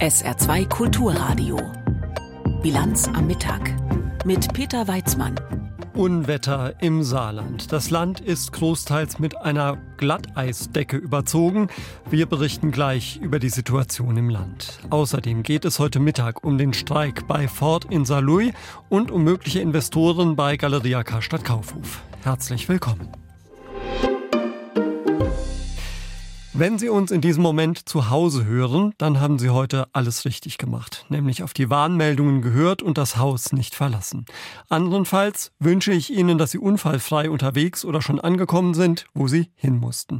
SR2 Kulturradio. Bilanz am Mittag. Mit Peter Weizmann. Unwetter im Saarland. Das Land ist großteils mit einer Glatteisdecke überzogen. Wir berichten gleich über die Situation im Land. Außerdem geht es heute Mittag um den Streik bei Ford in Saarlouis und um mögliche Investoren bei Galeria Karstadt Kaufhof. Herzlich willkommen. Wenn Sie uns in diesem Moment zu Hause hören, dann haben Sie heute alles richtig gemacht, nämlich auf die Warnmeldungen gehört und das Haus nicht verlassen. Andernfalls wünsche ich Ihnen, dass Sie unfallfrei unterwegs oder schon angekommen sind, wo Sie hin mussten.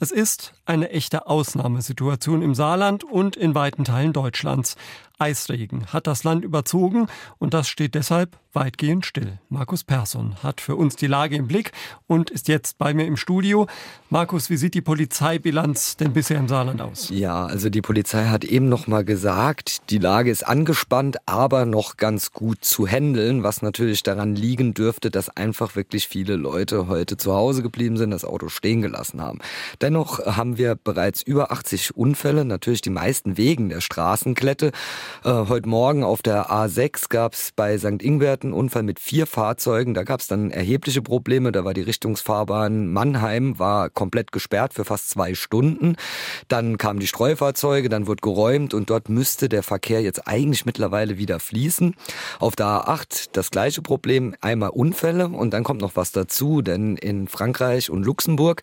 Es ist eine echte Ausnahmesituation im Saarland und in weiten Teilen Deutschlands. Eisregen hat das Land überzogen und das steht deshalb weitgehend still. Markus Persson hat für uns die Lage im Blick und ist jetzt bei mir im Studio. Markus, wie sieht die Polizeibilanz denn bisher im Saarland aus? Ja, also die Polizei hat eben noch mal gesagt, die Lage ist angespannt, aber noch ganz gut zu handeln, was natürlich daran liegen dürfte, dass einfach wirklich viele Leute heute zu Hause geblieben sind, das Auto stehen gelassen haben. Dennoch haben wir bereits über 80 Unfälle, natürlich die meisten wegen der Straßenklette. Äh, heute Morgen auf der A6 gab es bei St. Ingbert einen Unfall mit vier Fahrzeugen. Da gab es dann erhebliche Probleme. Da war die Richtungsfahrbahn Mannheim war komplett gesperrt für fast zwei Stunden. Dann kamen die Streufahrzeuge, dann wurde geräumt und dort müsste der Verkehr jetzt eigentlich mittlerweile wieder fließen. Auf der A8 das gleiche Problem, einmal Unfälle und dann kommt noch was dazu, denn in Frankreich und Luxemburg,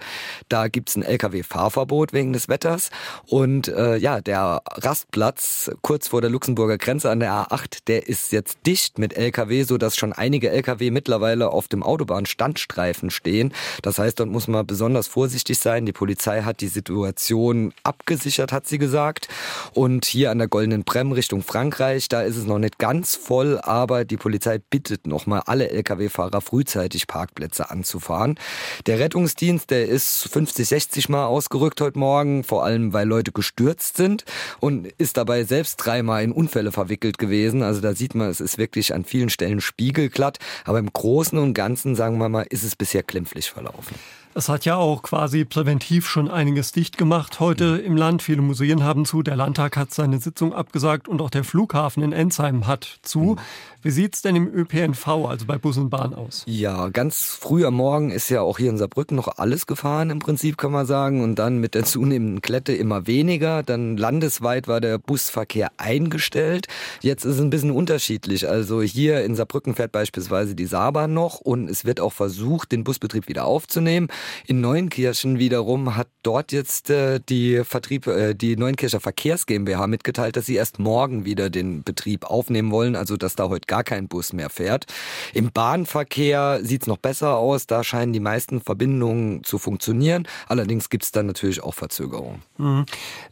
da gibt es ein Lkw-Fahrverbot wegen des Wetters und äh, ja, der Rastplatz kurz vor der Luxemburger Grenze an der A8, der ist jetzt dicht mit Lkw, so dass schon einige Lkw mittlerweile auf dem Autobahnstandstreifen stehen. Das heißt, dort muss man besonders vorsichtig sein. Die Polizei hat die Situation abgesichert, hat sie gesagt. Und hier an der Goldenen Brem Richtung Frankreich, da ist es noch nicht ganz voll, aber die Polizei bittet nochmal alle Lkw-Fahrer frühzeitig Parkplätze anzufahren. Der Rettungsdienst, der ist 50, 60 Mal ausgerückt heute Morgen, vor allem weil Leute gestürzt sind und ist dabei selbst dreimal in Unfälle verwickelt gewesen. Also da sieht man, es ist wirklich an vielen Stellen spiegelglatt. Aber im Großen und Ganzen, sagen wir mal, ist es bisher glimpflich verlaufen. Es hat ja auch quasi präventiv schon einiges dicht gemacht heute im Land. Viele Museen haben zu, der Landtag hat seine Sitzung abgesagt und auch der Flughafen in Ensheim hat zu. Mhm. Wie sieht's denn im ÖPNV, also bei Bus und Bahn aus? Ja, ganz früh am Morgen ist ja auch hier in Saarbrücken noch alles gefahren im Prinzip, kann man sagen. Und dann mit der zunehmenden Klette immer weniger. Dann landesweit war der Busverkehr eingestellt. Jetzt ist es ein bisschen unterschiedlich. Also hier in Saarbrücken fährt beispielsweise die Saarbahn noch und es wird auch versucht, den Busbetrieb wieder aufzunehmen. In Neunkirchen wiederum hat dort jetzt äh, die Vertrieb, äh, die Neunkircher Verkehrs GmbH mitgeteilt, dass sie erst morgen wieder den Betrieb aufnehmen wollen. Also dass da heute gar kein Bus mehr fährt. Im Bahnverkehr sieht es noch besser aus. Da scheinen die meisten Verbindungen zu funktionieren. Allerdings gibt es dann natürlich auch Verzögerungen. Mhm.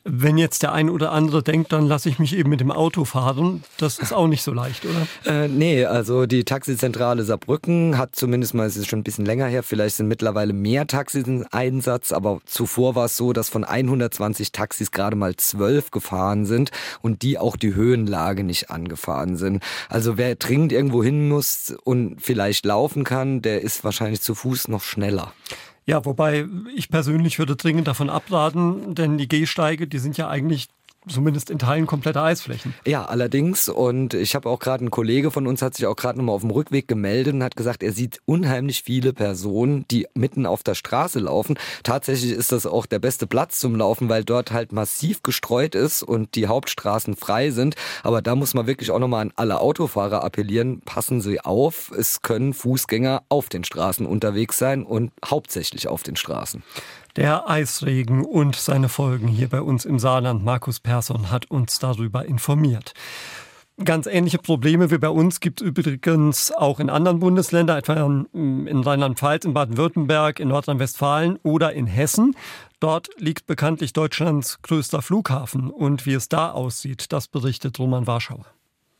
Wenn jetzt der ein oder andere denkt, dann lasse ich mich eben mit dem Auto fahren. Das ist auch nicht so leicht, oder? Äh, nee, also die Taxizentrale Saarbrücken hat zumindest mal, es ist schon ein bisschen länger her, vielleicht sind mittlerweile mehr Taxis im Einsatz, aber zuvor war es so, dass von 120 Taxis gerade mal 12 gefahren sind und die auch die Höhenlage nicht angefahren sind. Also wer dringend irgendwo hin muss und vielleicht laufen kann, der ist wahrscheinlich zu Fuß noch schneller. Ja, wobei ich persönlich würde dringend davon abraten, denn die Gehsteige, die sind ja eigentlich zumindest in Teilen komplette Eisflächen. Ja, allerdings. Und ich habe auch gerade, ein Kollege von uns hat sich auch gerade nochmal auf dem Rückweg gemeldet und hat gesagt, er sieht unheimlich viele Personen, die mitten auf der Straße laufen. Tatsächlich ist das auch der beste Platz zum Laufen, weil dort halt massiv gestreut ist und die Hauptstraßen frei sind. Aber da muss man wirklich auch nochmal an alle Autofahrer appellieren. Passen Sie auf, es können Fußgänger auf den Straßen unterwegs sein und hauptsächlich auf den Straßen. Der Eisregen und seine Folgen hier bei uns im Saarland. Markus Persson hat uns darüber informiert. Ganz ähnliche Probleme wie bei uns gibt es übrigens auch in anderen Bundesländern, etwa in Rheinland-Pfalz, in Baden-Württemberg, in Nordrhein-Westfalen oder in Hessen. Dort liegt bekanntlich Deutschlands größter Flughafen. Und wie es da aussieht, das berichtet Roman Warschauer.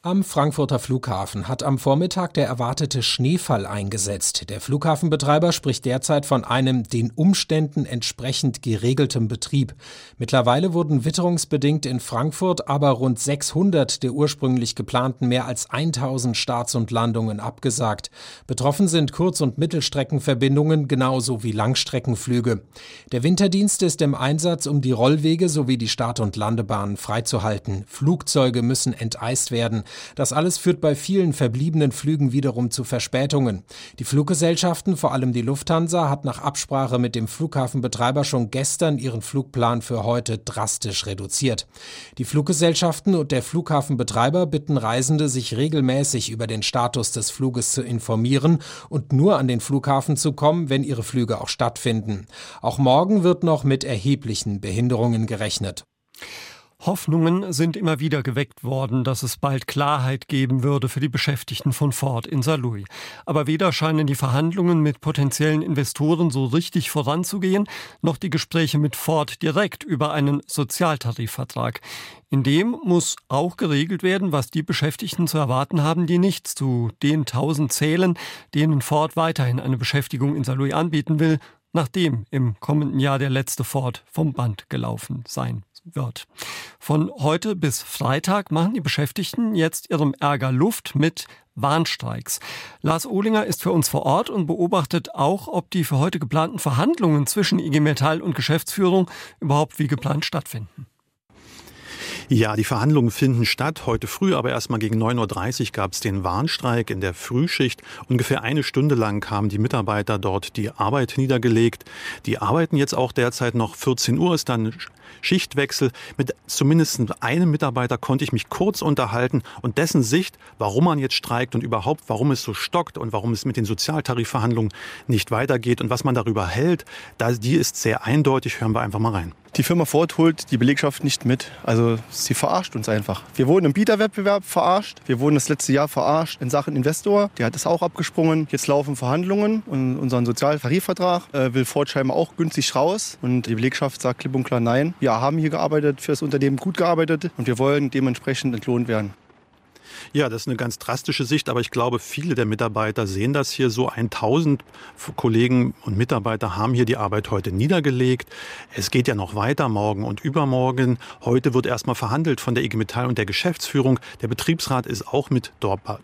Am Frankfurter Flughafen hat am Vormittag der erwartete Schneefall eingesetzt. Der Flughafenbetreiber spricht derzeit von einem den Umständen entsprechend geregeltem Betrieb. Mittlerweile wurden witterungsbedingt in Frankfurt aber rund 600 der ursprünglich geplanten mehr als 1000 Starts und Landungen abgesagt. Betroffen sind Kurz- und Mittelstreckenverbindungen genauso wie Langstreckenflüge. Der Winterdienst ist im Einsatz, um die Rollwege sowie die Start- und Landebahnen freizuhalten. Flugzeuge müssen enteist werden. Das alles führt bei vielen verbliebenen Flügen wiederum zu Verspätungen. Die Fluggesellschaften, vor allem die Lufthansa, hat nach Absprache mit dem Flughafenbetreiber schon gestern ihren Flugplan für heute drastisch reduziert. Die Fluggesellschaften und der Flughafenbetreiber bitten Reisende, sich regelmäßig über den Status des Fluges zu informieren und nur an den Flughafen zu kommen, wenn ihre Flüge auch stattfinden. Auch morgen wird noch mit erheblichen Behinderungen gerechnet. Hoffnungen sind immer wieder geweckt worden, dass es bald Klarheit geben würde für die Beschäftigten von Ford in Saarlouis. Aber weder scheinen die Verhandlungen mit potenziellen Investoren so richtig voranzugehen, noch die Gespräche mit Ford direkt über einen Sozialtarifvertrag. In dem muss auch geregelt werden, was die Beschäftigten zu erwarten haben, die nicht zu den tausend zählen, denen Ford weiterhin eine Beschäftigung in Saarlouis anbieten will, nachdem im kommenden Jahr der letzte Ford vom Band gelaufen sein wird. Von heute bis Freitag machen die Beschäftigten jetzt ihrem Ärger Luft mit Warnstreiks. Lars Ohlinger ist für uns vor Ort und beobachtet auch, ob die für heute geplanten Verhandlungen zwischen IG Metall und Geschäftsführung überhaupt wie geplant stattfinden. Ja, die Verhandlungen finden statt. Heute früh, aber erst mal gegen 9.30 Uhr gab es den Warnstreik in der Frühschicht. Ungefähr eine Stunde lang haben die Mitarbeiter dort die Arbeit niedergelegt. Die arbeiten jetzt auch derzeit noch. 14 Uhr ist dann Schichtwechsel. Mit zumindest einem Mitarbeiter konnte ich mich kurz unterhalten und dessen Sicht, warum man jetzt streikt und überhaupt, warum es so stockt und warum es mit den Sozialtarifverhandlungen nicht weitergeht und was man darüber hält, die ist sehr eindeutig. Hören wir einfach mal rein. Die Firma Ford holt die Belegschaft nicht mit. Also sie verarscht uns einfach. Wir wurden im Bieterwettbewerb verarscht. Wir wurden das letzte Jahr verarscht in Sachen Investor. Der hat es auch abgesprungen. Jetzt laufen Verhandlungen und unseren Sozialtarifvertrag äh, will Ford scheinbar auch günstig raus. Und die Belegschaft sagt klipp und klar nein. Wir haben hier gearbeitet, für das Unternehmen gut gearbeitet und wir wollen dementsprechend entlohnt werden. Ja, das ist eine ganz drastische Sicht, aber ich glaube, viele der Mitarbeiter sehen das hier so. 1000 Kollegen und Mitarbeiter haben hier die Arbeit heute niedergelegt. Es geht ja noch weiter, morgen und übermorgen. Heute wird erstmal verhandelt von der IG Metall und der Geschäftsführung. Der Betriebsrat ist auch mit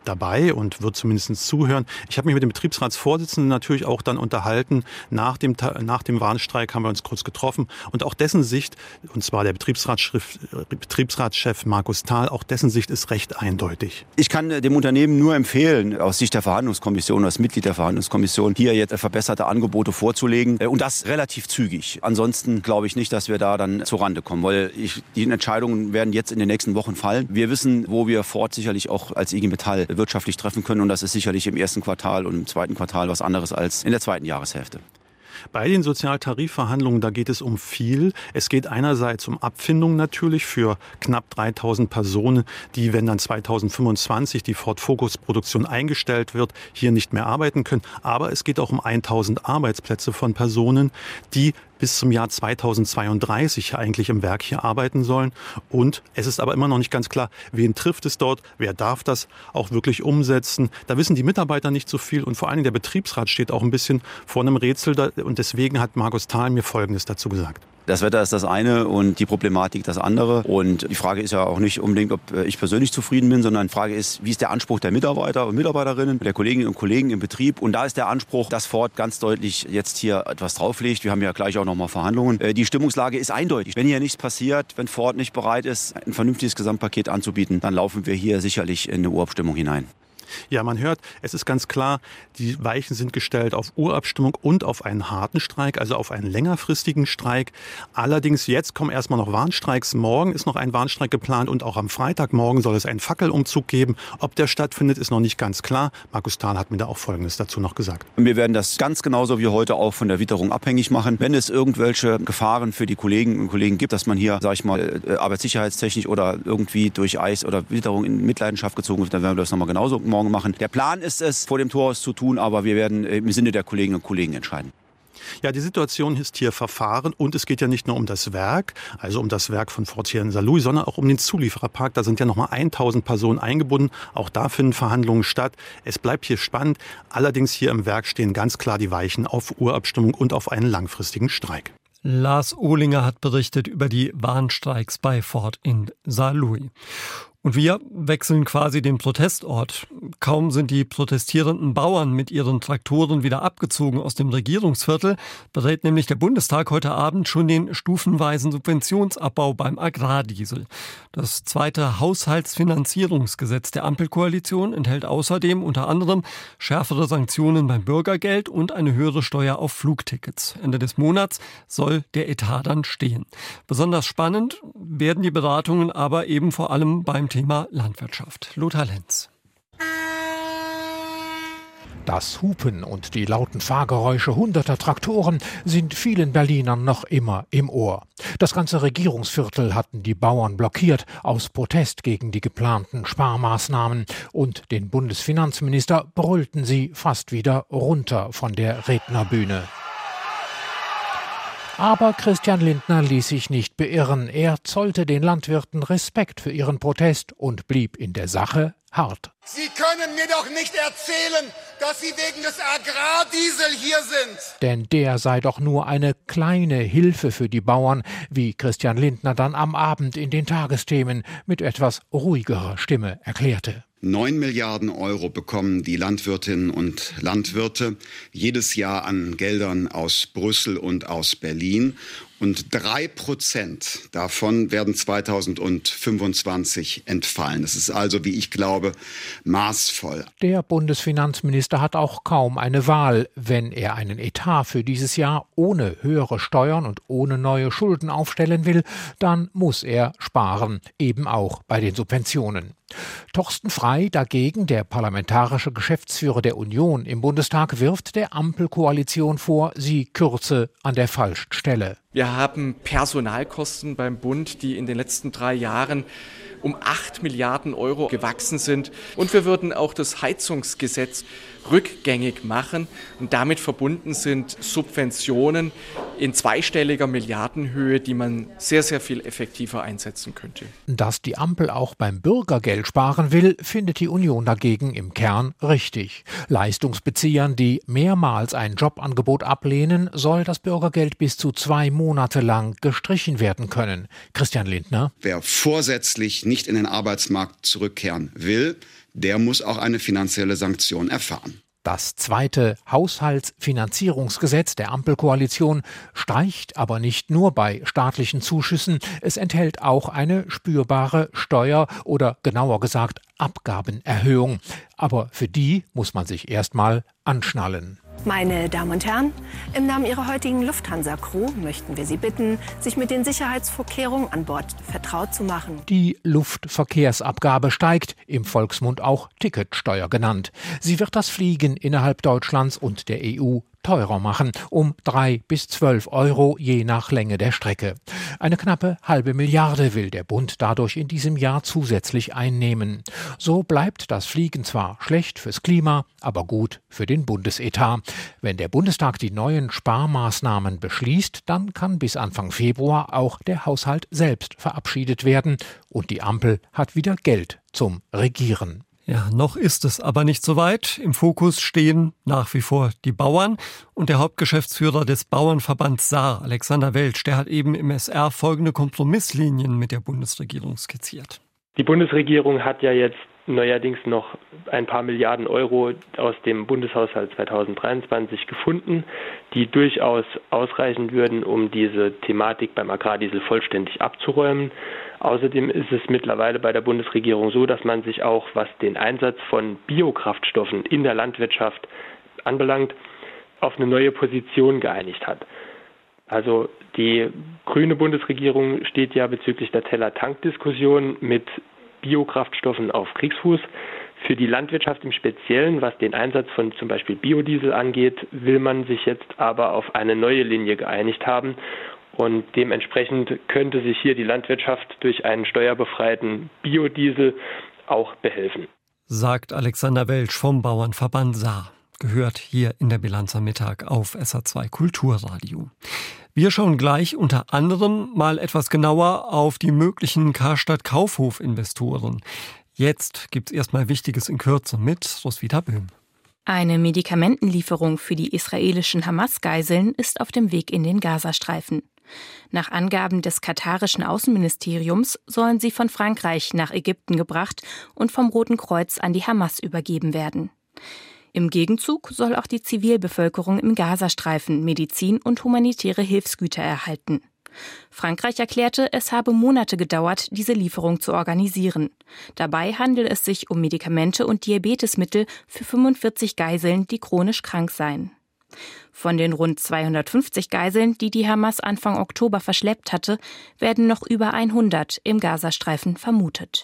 dabei und wird zumindest zuhören. Ich habe mich mit dem Betriebsratsvorsitzenden natürlich auch dann unterhalten. Nach dem, nach dem Warnstreik haben wir uns kurz getroffen. Und auch dessen Sicht, und zwar der Betriebsratschef Markus Thal, auch dessen Sicht ist recht eindeutig. Ich kann dem Unternehmen nur empfehlen, aus Sicht der Verhandlungskommission, als Mitglied der Verhandlungskommission, hier jetzt verbesserte Angebote vorzulegen äh, und das relativ zügig. Ansonsten glaube ich nicht, dass wir da dann zurande kommen, weil ich, die Entscheidungen werden jetzt in den nächsten Wochen fallen. Wir wissen, wo wir Ford sicherlich auch als IG Metall wirtschaftlich treffen können und das ist sicherlich im ersten Quartal und im zweiten Quartal was anderes als in der zweiten Jahreshälfte. Bei den Sozialtarifverhandlungen, da geht es um viel. Es geht einerseits um Abfindung natürlich für knapp 3000 Personen, die, wenn dann 2025 die Ford Focus Produktion eingestellt wird, hier nicht mehr arbeiten können. Aber es geht auch um 1000 Arbeitsplätze von Personen, die bis zum Jahr 2032 eigentlich im Werk hier arbeiten sollen. Und es ist aber immer noch nicht ganz klar, wen trifft es dort, wer darf das auch wirklich umsetzen. Da wissen die Mitarbeiter nicht so viel und vor Dingen der Betriebsrat steht auch ein bisschen vor einem Rätsel. Und deswegen hat Markus Thal mir Folgendes dazu gesagt. Das Wetter ist das eine und die Problematik das andere. Und die Frage ist ja auch nicht unbedingt, ob äh, ich persönlich zufrieden bin, sondern die Frage ist, wie ist der Anspruch der Mitarbeiter und Mitarbeiterinnen, der Kolleginnen und Kollegen im Betrieb. Und da ist der Anspruch, dass Ford ganz deutlich jetzt hier etwas drauflegt. Wir haben ja gleich auch noch mal Verhandlungen. Äh, die Stimmungslage ist eindeutig. Wenn hier nichts passiert, wenn Ford nicht bereit ist, ein vernünftiges Gesamtpaket anzubieten, dann laufen wir hier sicherlich in eine Urabstimmung hinein. Ja, man hört, es ist ganz klar, die Weichen sind gestellt auf Urabstimmung und auf einen harten Streik, also auf einen längerfristigen Streik. Allerdings jetzt kommen erstmal noch Warnstreiks. Morgen ist noch ein Warnstreik geplant und auch am Freitagmorgen soll es einen Fackelumzug geben. Ob der stattfindet, ist noch nicht ganz klar. Markus Thal hat mir da auch Folgendes dazu noch gesagt. Wir werden das ganz genauso wie heute auch von der Witterung abhängig machen. Wenn es irgendwelche Gefahren für die Kolleginnen und Kollegen gibt, dass man hier, sag ich mal, äh, arbeitssicherheitstechnisch oder irgendwie durch Eis oder Witterung in Mitleidenschaft gezogen wird, dann werden wir das nochmal genauso morgen machen. Der Plan ist es, vor dem Torhaus zu tun, aber wir werden im Sinne der Kolleginnen und Kollegen entscheiden. Ja, die Situation ist hier verfahren und es geht ja nicht nur um das Werk, also um das Werk von Fortier Saarlouis, sondern auch um den Zuliefererpark. Da sind ja nochmal 1000 Personen eingebunden. Auch da finden Verhandlungen statt. Es bleibt hier spannend. Allerdings hier im Werk stehen ganz klar die Weichen auf Urabstimmung und auf einen langfristigen Streik. Lars Ohlinger hat berichtet über die Warnstreiks bei Ford in Saarlouis. Und wir wechseln quasi den Protestort. Kaum sind die protestierenden Bauern mit ihren Traktoren wieder abgezogen aus dem Regierungsviertel, berät nämlich der Bundestag heute Abend schon den stufenweisen Subventionsabbau beim Agrardiesel. Das zweite Haushaltsfinanzierungsgesetz der Ampelkoalition enthält außerdem unter anderem schärfere Sanktionen beim Bürgergeld und eine höhere Steuer auf Flugtickets. Ende des Monats soll der Etat dann stehen. Besonders spannend werden die Beratungen aber eben vor allem beim Thema Landwirtschaft. Lothar Lenz. Das Hupen und die lauten Fahrgeräusche hunderter Traktoren sind vielen Berlinern noch immer im Ohr. Das ganze Regierungsviertel hatten die Bauern blockiert aus Protest gegen die geplanten Sparmaßnahmen und den Bundesfinanzminister brüllten sie fast wieder runter von der Rednerbühne. Aber Christian Lindner ließ sich nicht beirren. Er zollte den Landwirten Respekt für ihren Protest und blieb in der Sache hart. Sie können mir doch nicht erzählen, dass Sie wegen des Agrardiesel hier sind. Denn der sei doch nur eine kleine Hilfe für die Bauern, wie Christian Lindner dann am Abend in den Tagesthemen mit etwas ruhigerer Stimme erklärte. Neun Milliarden Euro bekommen die Landwirtinnen und Landwirte jedes Jahr an Geldern aus Brüssel und aus Berlin. Und drei Prozent davon werden 2025 entfallen. Das ist also, wie ich glaube, maßvoll. Der Bundesfinanzminister hat auch kaum eine Wahl. Wenn er einen Etat für dieses Jahr ohne höhere Steuern und ohne neue Schulden aufstellen will, dann muss er sparen, eben auch bei den Subventionen. Torsten Frei dagegen, der parlamentarische Geschäftsführer der Union im Bundestag, wirft der Ampelkoalition vor, sie kürze an der falschen Stelle. Wir haben Personalkosten beim Bund, die in den letzten drei Jahren um acht Milliarden Euro gewachsen sind. Und wir würden auch das Heizungsgesetz rückgängig machen. Und damit verbunden sind Subventionen in zweistelliger Milliardenhöhe, die man sehr, sehr viel effektiver einsetzen könnte. Dass die Ampel auch beim Bürgergeld sparen will, findet die Union dagegen im Kern richtig. Leistungsbeziehern, die mehrmals ein Jobangebot ablehnen, soll das Bürgergeld bis zu zwei Monate lang gestrichen werden können. Christian Lindner. Wer vorsätzlich nicht in den Arbeitsmarkt zurückkehren will, der muss auch eine finanzielle Sanktion erfahren. Das zweite Haushaltsfinanzierungsgesetz der Ampelkoalition streicht aber nicht nur bei staatlichen Zuschüssen, es enthält auch eine spürbare Steuer oder genauer gesagt Abgabenerhöhung. Aber für die muss man sich erstmal anschnallen. Meine Damen und Herren, im Namen Ihrer heutigen Lufthansa-Crew möchten wir Sie bitten, sich mit den Sicherheitsvorkehrungen an Bord vertraut zu machen. Die Luftverkehrsabgabe steigt, im Volksmund auch Ticketsteuer genannt. Sie wird das Fliegen innerhalb Deutschlands und der EU teurer machen, um drei bis zwölf Euro je nach Länge der Strecke. Eine knappe halbe Milliarde will der Bund dadurch in diesem Jahr zusätzlich einnehmen. So bleibt das Fliegen zwar schlecht fürs Klima, aber gut für den Bundesetat. Wenn der Bundestag die neuen Sparmaßnahmen beschließt, dann kann bis Anfang Februar auch der Haushalt selbst verabschiedet werden und die Ampel hat wieder Geld zum Regieren. Ja, noch ist es aber nicht so weit. Im Fokus stehen nach wie vor die Bauern und der Hauptgeschäftsführer des Bauernverbands Saar, Alexander Welsch, der hat eben im SR folgende Kompromisslinien mit der Bundesregierung skizziert. Die Bundesregierung hat ja jetzt neuerdings noch ein paar Milliarden Euro aus dem Bundeshaushalt 2023 gefunden, die durchaus ausreichen würden, um diese Thematik beim Agrardiesel vollständig abzuräumen. Außerdem ist es mittlerweile bei der Bundesregierung so, dass man sich auch, was den Einsatz von Biokraftstoffen in der Landwirtschaft anbelangt, auf eine neue Position geeinigt hat. Also die grüne Bundesregierung steht ja bezüglich der Teller-Tank-Diskussion mit Biokraftstoffen auf Kriegsfuß. Für die Landwirtschaft im Speziellen, was den Einsatz von zum Beispiel Biodiesel angeht, will man sich jetzt aber auf eine neue Linie geeinigt haben und dementsprechend könnte sich hier die Landwirtschaft durch einen steuerbefreiten Biodiesel auch behelfen. Sagt Alexander Welsch vom Bauernverband Saar. gehört hier in der Bilanz am Mittag auf SA2 Kulturradio. Wir schauen gleich unter anderem mal etwas genauer auf die möglichen Karstadt Kaufhof Investoren. Jetzt gibt's erstmal Wichtiges in Kürze mit Roswitha Böhm. Eine Medikamentenlieferung für die israelischen Hamas-Geiseln ist auf dem Weg in den Gazastreifen. Nach Angaben des katarischen Außenministeriums sollen sie von Frankreich nach Ägypten gebracht und vom Roten Kreuz an die Hamas übergeben werden. Im Gegenzug soll auch die Zivilbevölkerung im Gazastreifen Medizin und humanitäre Hilfsgüter erhalten. Frankreich erklärte, es habe Monate gedauert, diese Lieferung zu organisieren. Dabei handelt es sich um Medikamente und Diabetesmittel für 45 Geiseln, die chronisch krank seien. Von den rund 250 Geiseln, die die Hamas Anfang Oktober verschleppt hatte, werden noch über 100 im Gazastreifen vermutet.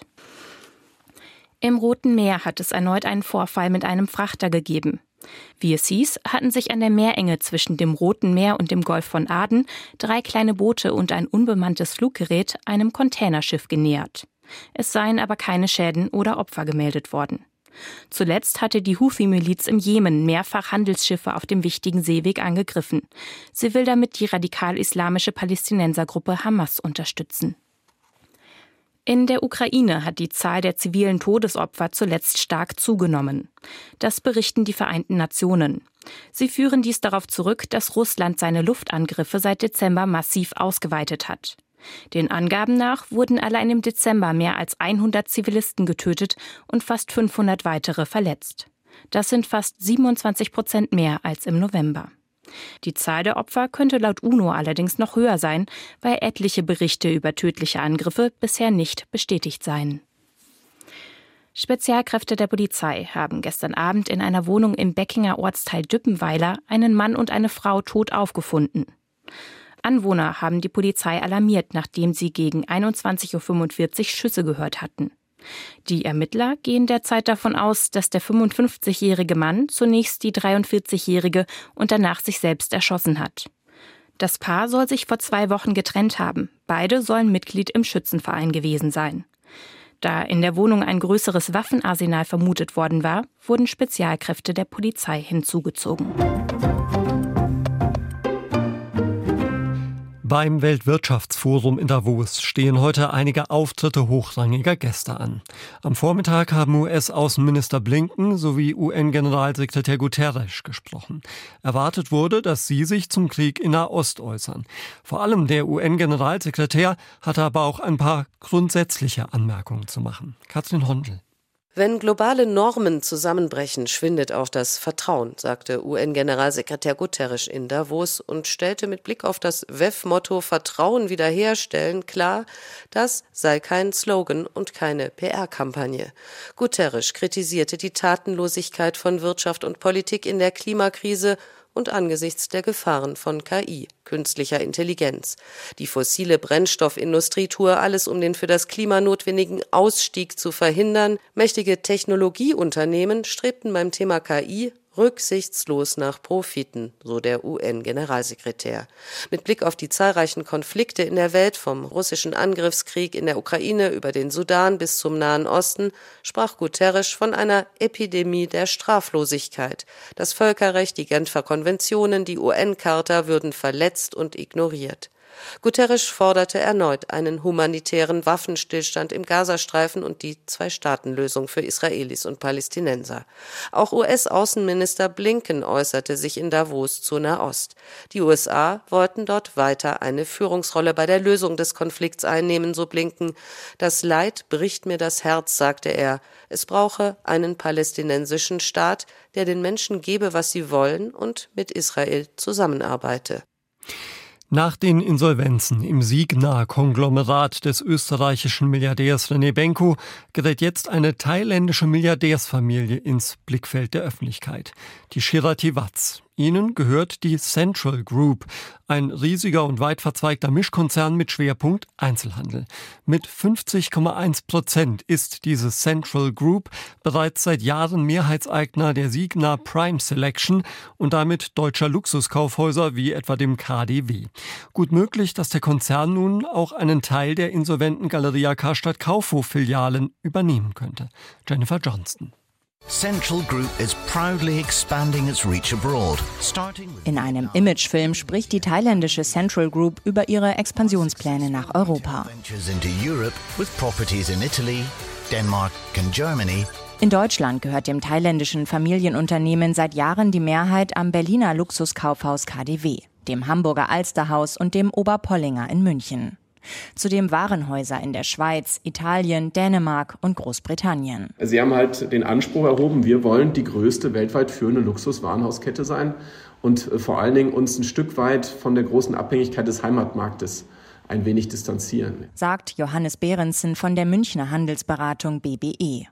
Im Roten Meer hat es erneut einen Vorfall mit einem Frachter gegeben. Wie es hieß, hatten sich an der Meerenge zwischen dem Roten Meer und dem Golf von Aden drei kleine Boote und ein unbemanntes Fluggerät einem Containerschiff genähert. Es seien aber keine Schäden oder Opfer gemeldet worden. Zuletzt hatte die Houthi-Miliz im Jemen mehrfach Handelsschiffe auf dem wichtigen Seeweg angegriffen. Sie will damit die radikal-islamische Palästinensergruppe Hamas unterstützen. In der Ukraine hat die Zahl der zivilen Todesopfer zuletzt stark zugenommen. Das berichten die Vereinten Nationen. Sie führen dies darauf zurück, dass Russland seine Luftangriffe seit Dezember massiv ausgeweitet hat. Den Angaben nach wurden allein im Dezember mehr als 100 Zivilisten getötet und fast 500 weitere verletzt. Das sind fast 27 Prozent mehr als im November. Die Zahl der Opfer könnte laut UNO allerdings noch höher sein, weil etliche Berichte über tödliche Angriffe bisher nicht bestätigt seien. Spezialkräfte der Polizei haben gestern Abend in einer Wohnung im Beckinger Ortsteil Düppenweiler einen Mann und eine Frau tot aufgefunden. Anwohner haben die Polizei alarmiert, nachdem sie gegen 21.45 Uhr Schüsse gehört hatten. Die Ermittler gehen derzeit davon aus, dass der 55-jährige Mann zunächst die 43-jährige und danach sich selbst erschossen hat. Das Paar soll sich vor zwei Wochen getrennt haben. Beide sollen Mitglied im Schützenverein gewesen sein. Da in der Wohnung ein größeres Waffenarsenal vermutet worden war, wurden Spezialkräfte der Polizei hinzugezogen. Beim Weltwirtschaftsforum in Davos stehen heute einige Auftritte hochrangiger Gäste an. Am Vormittag haben US-Außenminister Blinken sowie UN-Generalsekretär Guterres gesprochen. Erwartet wurde, dass sie sich zum Krieg in Nahost äußern. Vor allem der UN-Generalsekretär hatte aber auch ein paar grundsätzliche Anmerkungen zu machen. Katrin Hondel. Wenn globale Normen zusammenbrechen, schwindet auch das Vertrauen, sagte UN-Generalsekretär Guterres in Davos und stellte mit Blick auf das WEF-Motto Vertrauen wiederherstellen klar, das sei kein Slogan und keine PR-Kampagne. Guterres kritisierte die Tatenlosigkeit von Wirtschaft und Politik in der Klimakrise und angesichts der Gefahren von KI, künstlicher Intelligenz. Die fossile Brennstoffindustrie tue alles, um den für das Klima notwendigen Ausstieg zu verhindern. Mächtige Technologieunternehmen strebten beim Thema KI rücksichtslos nach Profiten, so der UN-Generalsekretär. Mit Blick auf die zahlreichen Konflikte in der Welt, vom russischen Angriffskrieg in der Ukraine über den Sudan bis zum Nahen Osten, sprach Guterres von einer Epidemie der Straflosigkeit. Das Völkerrecht, die Genfer Konventionen, die UN-Charta würden verletzt und ignoriert. Guterres forderte erneut einen humanitären Waffenstillstand im Gazastreifen und die Zwei-Staaten-Lösung für Israelis und Palästinenser. Auch US-Außenminister Blinken äußerte sich in Davos zu Nahost. Die USA wollten dort weiter eine Führungsrolle bei der Lösung des Konflikts einnehmen, so Blinken. Das Leid bricht mir das Herz, sagte er. Es brauche einen palästinensischen Staat, der den Menschen gebe, was sie wollen und mit Israel zusammenarbeite. Nach den Insolvenzen im Signa-Konglomerat des österreichischen Milliardärs René Benko gerät jetzt eine thailändische Milliardärsfamilie ins Blickfeld der Öffentlichkeit. Die Shirati Watz. Ihnen gehört die Central Group, ein riesiger und weit verzweigter Mischkonzern mit Schwerpunkt Einzelhandel. Mit 50,1 Prozent ist diese Central Group bereits seit Jahren Mehrheitseigner der Signa Prime Selection und damit deutscher Luxuskaufhäuser wie etwa dem KDW. Gut möglich, dass der Konzern nun auch einen Teil der insolventen Galeria Karstadt Kaufhof Filialen übernehmen könnte. Jennifer Johnston. Central Group is proudly expanding its reach abroad. In einem Imagefilm spricht die thailändische Central Group über ihre Expansionspläne nach Europa. In Deutschland gehört dem thailändischen Familienunternehmen seit Jahren die Mehrheit am Berliner Luxuskaufhaus KDW, dem Hamburger Alsterhaus und dem Oberpollinger in München. Zudem Warenhäuser in der Schweiz, Italien, Dänemark und Großbritannien. Sie haben halt den Anspruch erhoben, wir wollen die größte weltweit führende Luxuswarenhauskette sein und äh, vor allen Dingen uns ein Stück weit von der großen Abhängigkeit des Heimatmarktes ein wenig distanzieren. Sagt Johannes Behrensen von der Münchner Handelsberatung BBE.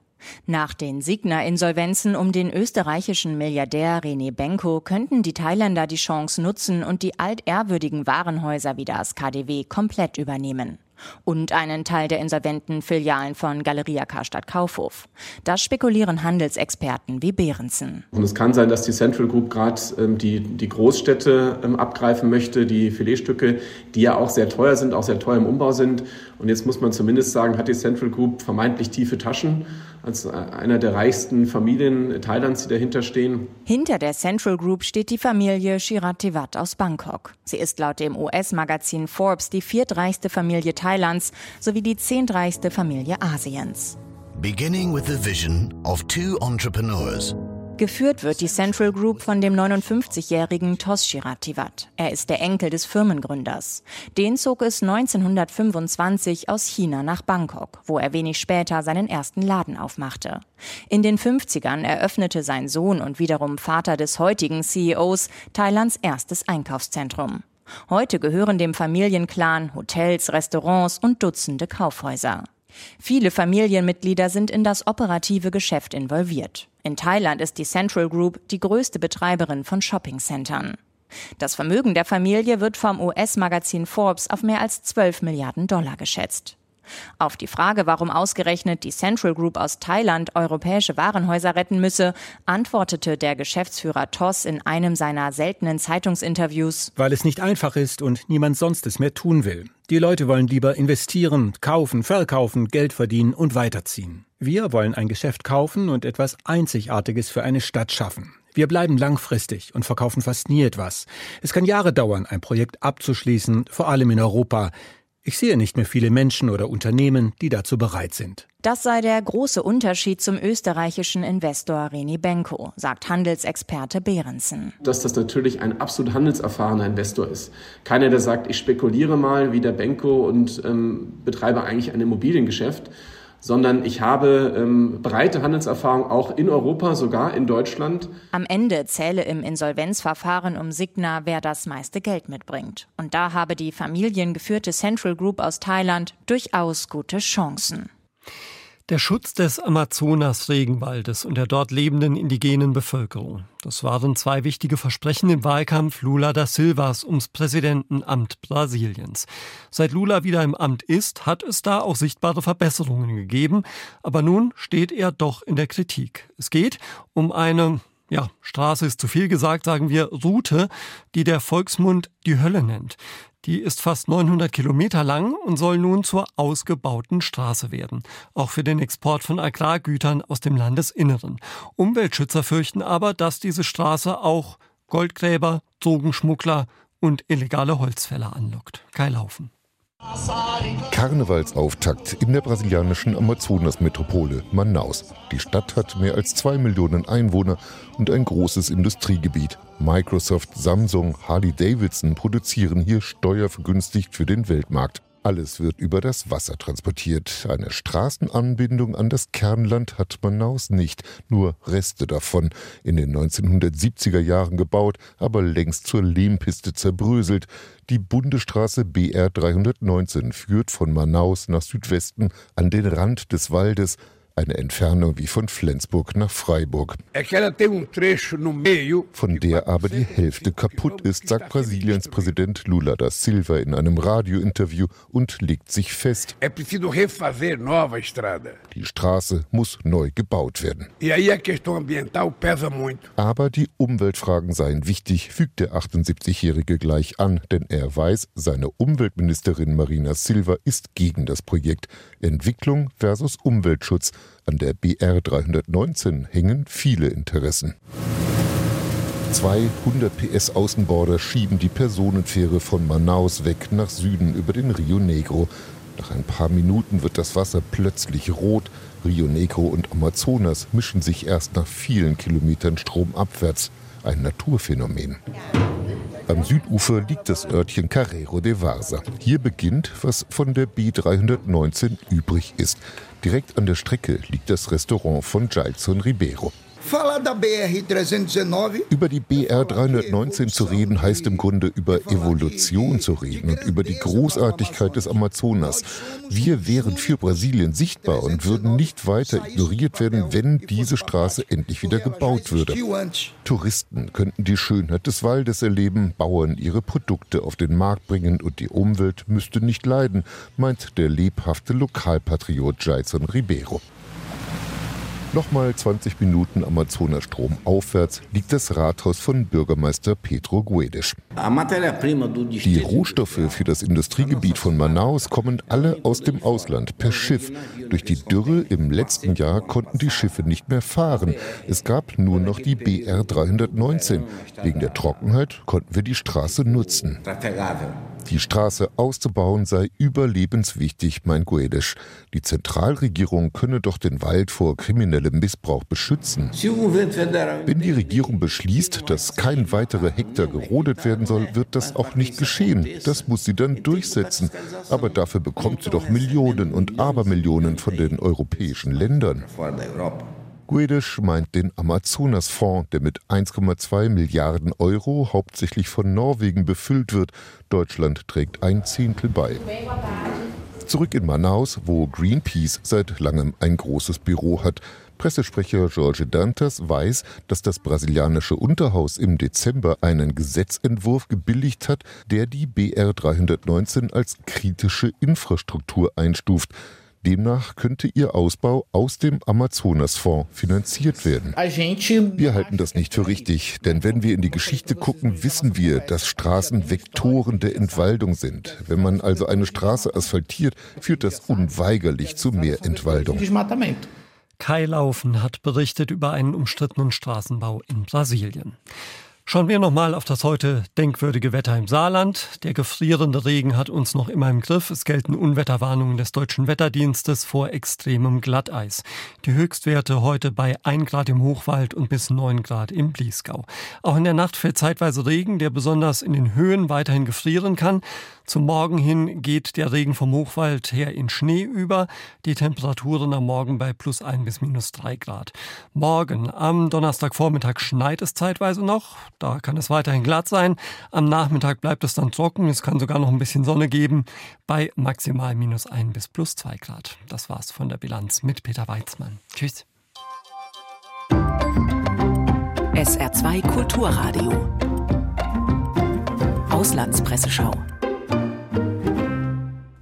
Nach den Signa-Insolvenzen um den österreichischen Milliardär René Benko könnten die Thailänder die Chance nutzen und die altehrwürdigen Warenhäuser wie das KDW komplett übernehmen und einen Teil der insolventen Filialen von Galeria Karstadt Kaufhof. Das spekulieren Handelsexperten wie Behrensen. Und es kann sein, dass die Central Group gerade ähm, die, die Großstädte ähm, abgreifen möchte, die Filetstücke, die ja auch sehr teuer sind, auch sehr teuer im Umbau sind. Und jetzt muss man zumindest sagen, hat die Central Group vermeintlich tiefe Taschen als einer der reichsten Familien Thailands, die dahinter stehen. Hinter der Central Group steht die Familie Shiratiwat aus Bangkok. Sie ist laut dem US-Magazin Forbes die viertreichste Familie Thailands sowie die zehntreichste Familie Asiens. Beginning with the vision of two entrepreneurs Geführt wird die Central Group von dem 59-jährigen Tos Shiratiwat. Er ist der Enkel des Firmengründers. Den zog es 1925 aus China nach Bangkok, wo er wenig später seinen ersten Laden aufmachte. In den 50ern eröffnete sein Sohn und wiederum Vater des heutigen CEOs Thailands erstes Einkaufszentrum. Heute gehören dem Familienclan Hotels, Restaurants und Dutzende Kaufhäuser. Viele Familienmitglieder sind in das operative Geschäft involviert. In Thailand ist die Central Group die größte Betreiberin von Shoppingcentern. Das Vermögen der Familie wird vom US-Magazin Forbes auf mehr als 12 Milliarden Dollar geschätzt. Auf die Frage, warum ausgerechnet die Central Group aus Thailand europäische Warenhäuser retten müsse, antwortete der Geschäftsführer Toss in einem seiner seltenen Zeitungsinterviews. Weil es nicht einfach ist und niemand sonst es mehr tun will. Die Leute wollen lieber investieren, kaufen, verkaufen, Geld verdienen und weiterziehen. Wir wollen ein Geschäft kaufen und etwas Einzigartiges für eine Stadt schaffen. Wir bleiben langfristig und verkaufen fast nie etwas. Es kann Jahre dauern, ein Projekt abzuschließen, vor allem in Europa. Ich sehe nicht mehr viele Menschen oder Unternehmen, die dazu bereit sind. Das sei der große Unterschied zum österreichischen Investor Reni Benko, sagt Handelsexperte Behrensen. Dass das natürlich ein absolut handelserfahrener Investor ist. Keiner, der sagt, ich spekuliere mal wie der Benko und ähm, betreibe eigentlich ein Immobiliengeschäft, sondern ich habe ähm, breite Handelserfahrung auch in Europa, sogar in Deutschland. Am Ende zähle im Insolvenzverfahren um Signa, wer das meiste Geld mitbringt. Und da habe die familiengeführte Central Group aus Thailand durchaus gute Chancen. Der Schutz des Amazonas-Regenwaldes und der dort lebenden indigenen Bevölkerung. Das waren zwei wichtige Versprechen im Wahlkampf Lula da Silvas ums Präsidentenamt Brasiliens. Seit Lula wieder im Amt ist, hat es da auch sichtbare Verbesserungen gegeben. Aber nun steht er doch in der Kritik. Es geht um eine ja, Straße ist zu viel gesagt, sagen wir Route, die der Volksmund die Hölle nennt. Die ist fast 900 Kilometer lang und soll nun zur ausgebauten Straße werden. Auch für den Export von Agrargütern aus dem Landesinneren. Umweltschützer fürchten aber, dass diese Straße auch Goldgräber, Drogenschmuggler und illegale Holzfäller anlockt. Kai Laufen. Karnevalsauftakt in der brasilianischen Amazonasmetropole Manaus. Die Stadt hat mehr als zwei Millionen Einwohner und ein großes Industriegebiet. Microsoft, Samsung, Harley Davidson produzieren hier steuervergünstigt für den Weltmarkt. Alles wird über das Wasser transportiert. Eine Straßenanbindung an das Kernland hat Manaus nicht, nur Reste davon. In den 1970er Jahren gebaut, aber längst zur Lehmpiste zerbröselt. Die Bundesstraße BR 319 führt von Manaus nach Südwesten an den Rand des Waldes eine Entfernung wie von Flensburg nach Freiburg. Von der aber die Hälfte kaputt ist, sagt Brasiliens Präsident Lula da Silva in einem Radiointerview und legt sich fest. Die Straße muss neu gebaut werden. Aber die Umweltfragen seien wichtig, fügt der 78-Jährige gleich an, denn er weiß, seine Umweltministerin Marina Silva ist gegen das Projekt Entwicklung versus Umweltschutz An der BR 319 hängen viele Interessen. Zwei 100 PS Außenborder schieben die Personenfähre von Manaus weg nach Süden über den Rio Negro. Nach ein paar Minuten wird das Wasser plötzlich rot. Rio Negro und Amazonas mischen sich erst nach vielen Kilometern stromabwärts. Ein Naturphänomen. Am Südufer liegt das Örtchen Carrero de Varsa. Hier beginnt, was von der B319 übrig ist. Direkt an der Strecke liegt das Restaurant von Jailson Ribeiro. Über die BR 319 zu reden, heißt im Grunde über Evolution zu reden und über die Großartigkeit des Amazonas. Wir wären für Brasilien sichtbar und würden nicht weiter ignoriert werden, wenn diese Straße endlich wieder gebaut würde. Touristen könnten die Schönheit des Waldes erleben, Bauern ihre Produkte auf den Markt bringen und die Umwelt müsste nicht leiden, meint der lebhafte Lokalpatriot Jason Ribeiro. Nochmal 20 Minuten Amazonastrom aufwärts liegt das Rathaus von Bürgermeister Pedro Guedes. Die Rohstoffe für das Industriegebiet von Manaus kommen alle aus dem Ausland per Schiff. Durch die Dürre im letzten Jahr konnten die Schiffe nicht mehr fahren. Es gab nur noch die BR 319. Wegen der Trockenheit konnten wir die Straße nutzen. Die Straße auszubauen sei überlebenswichtig, meint Guedes. Die Zentralregierung könne doch den Wald vor kriminellem Missbrauch beschützen. Wenn die Regierung beschließt, dass kein weiterer Hektar gerodet werden soll, wird das auch nicht geschehen. Das muss sie dann durchsetzen. Aber dafür bekommt sie doch Millionen und Abermillionen von den europäischen Ländern. Guedes meint den Amazonasfonds, der mit 1,2 Milliarden Euro hauptsächlich von Norwegen befüllt wird. Deutschland trägt ein Zehntel bei. Zurück in Manaus, wo Greenpeace seit langem ein großes Büro hat. Pressesprecher Jorge Dantas weiß, dass das brasilianische Unterhaus im Dezember einen Gesetzentwurf gebilligt hat, der die BR 319 als kritische Infrastruktur einstuft. Demnach könnte ihr Ausbau aus dem Amazonasfonds finanziert werden. Wir halten das nicht für richtig, denn wenn wir in die Geschichte gucken, wissen wir, dass Straßen Vektoren der Entwaldung sind. Wenn man also eine Straße asphaltiert, führt das unweigerlich zu mehr Entwaldung. Kai Laufen hat berichtet über einen umstrittenen Straßenbau in Brasilien. Schauen wir nochmal auf das heute denkwürdige Wetter im Saarland. Der gefrierende Regen hat uns noch immer im Griff. Es gelten Unwetterwarnungen des deutschen Wetterdienstes vor extremem Glatteis. Die Höchstwerte heute bei 1 Grad im Hochwald und bis 9 Grad im Bliesgau. Auch in der Nacht fällt zeitweise Regen, der besonders in den Höhen weiterhin gefrieren kann. Zum Morgen hin geht der Regen vom Hochwald her in Schnee über. Die Temperaturen am Morgen bei plus 1 bis minus 3 Grad. Morgen am Donnerstagvormittag schneit es zeitweise noch. Da kann es weiterhin glatt sein. Am Nachmittag bleibt es dann trocken. Es kann sogar noch ein bisschen Sonne geben bei maximal minus 1 bis plus 2 Grad. Das war's von der Bilanz mit Peter Weizmann. Tschüss. SR2 Kulturradio. Auslandspresseschau.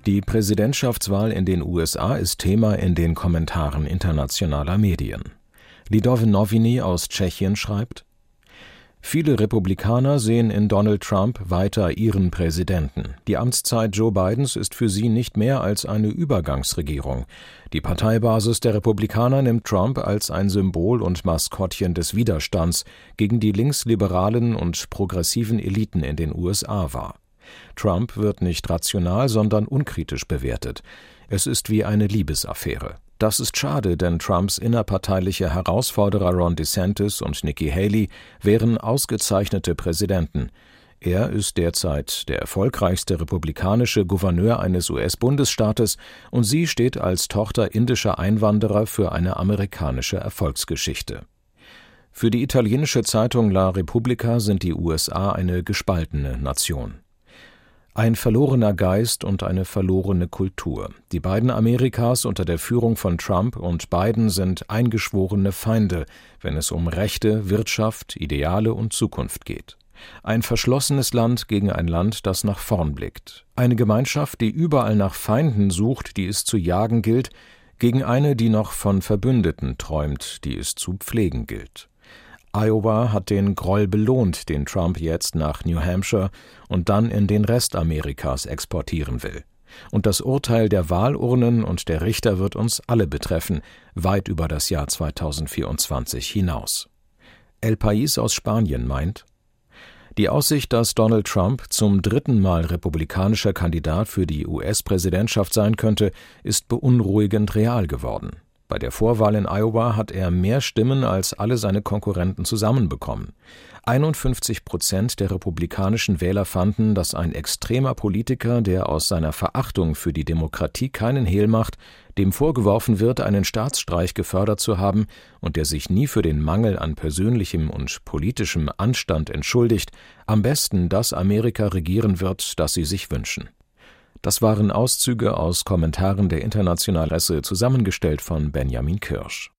Die Präsidentschaftswahl in den USA ist Thema in den Kommentaren internationaler Medien. Lidove Novini aus Tschechien schreibt Viele Republikaner sehen in Donald Trump weiter ihren Präsidenten. Die Amtszeit Joe Bidens ist für sie nicht mehr als eine Übergangsregierung. Die Parteibasis der Republikaner nimmt Trump als ein Symbol und Maskottchen des Widerstands gegen die linksliberalen und progressiven Eliten in den USA wahr. Trump wird nicht rational, sondern unkritisch bewertet. Es ist wie eine Liebesaffäre. Das ist schade, denn Trumps innerparteiliche Herausforderer Ron DeSantis und Nikki Haley wären ausgezeichnete Präsidenten. Er ist derzeit der erfolgreichste republikanische Gouverneur eines US-Bundesstaates und sie steht als Tochter indischer Einwanderer für eine amerikanische Erfolgsgeschichte. Für die italienische Zeitung La Repubblica sind die USA eine gespaltene Nation. Ein verlorener Geist und eine verlorene Kultur. Die beiden Amerikas unter der Führung von Trump und Biden sind eingeschworene Feinde, wenn es um Rechte, Wirtschaft, Ideale und Zukunft geht. Ein verschlossenes Land gegen ein Land, das nach vorn blickt. Eine Gemeinschaft, die überall nach Feinden sucht, die es zu jagen gilt, gegen eine, die noch von Verbündeten träumt, die es zu pflegen gilt. Iowa hat den Groll belohnt, den Trump jetzt nach New Hampshire und dann in den Rest Amerikas exportieren will. Und das Urteil der Wahlurnen und der Richter wird uns alle betreffen, weit über das Jahr 2024 hinaus. El País aus Spanien meint, die Aussicht, dass Donald Trump zum dritten Mal republikanischer Kandidat für die US-Präsidentschaft sein könnte, ist beunruhigend real geworden. Bei der Vorwahl in Iowa hat er mehr Stimmen als alle seine Konkurrenten zusammenbekommen. 51 Prozent der republikanischen Wähler fanden, dass ein extremer Politiker, der aus seiner Verachtung für die Demokratie keinen Hehl macht, dem vorgeworfen wird, einen Staatsstreich gefördert zu haben und der sich nie für den Mangel an persönlichem und politischem Anstand entschuldigt, am besten das Amerika regieren wird, das sie sich wünschen. Das waren Auszüge aus Kommentaren der internationalen Presse, zusammengestellt von Benjamin Kirsch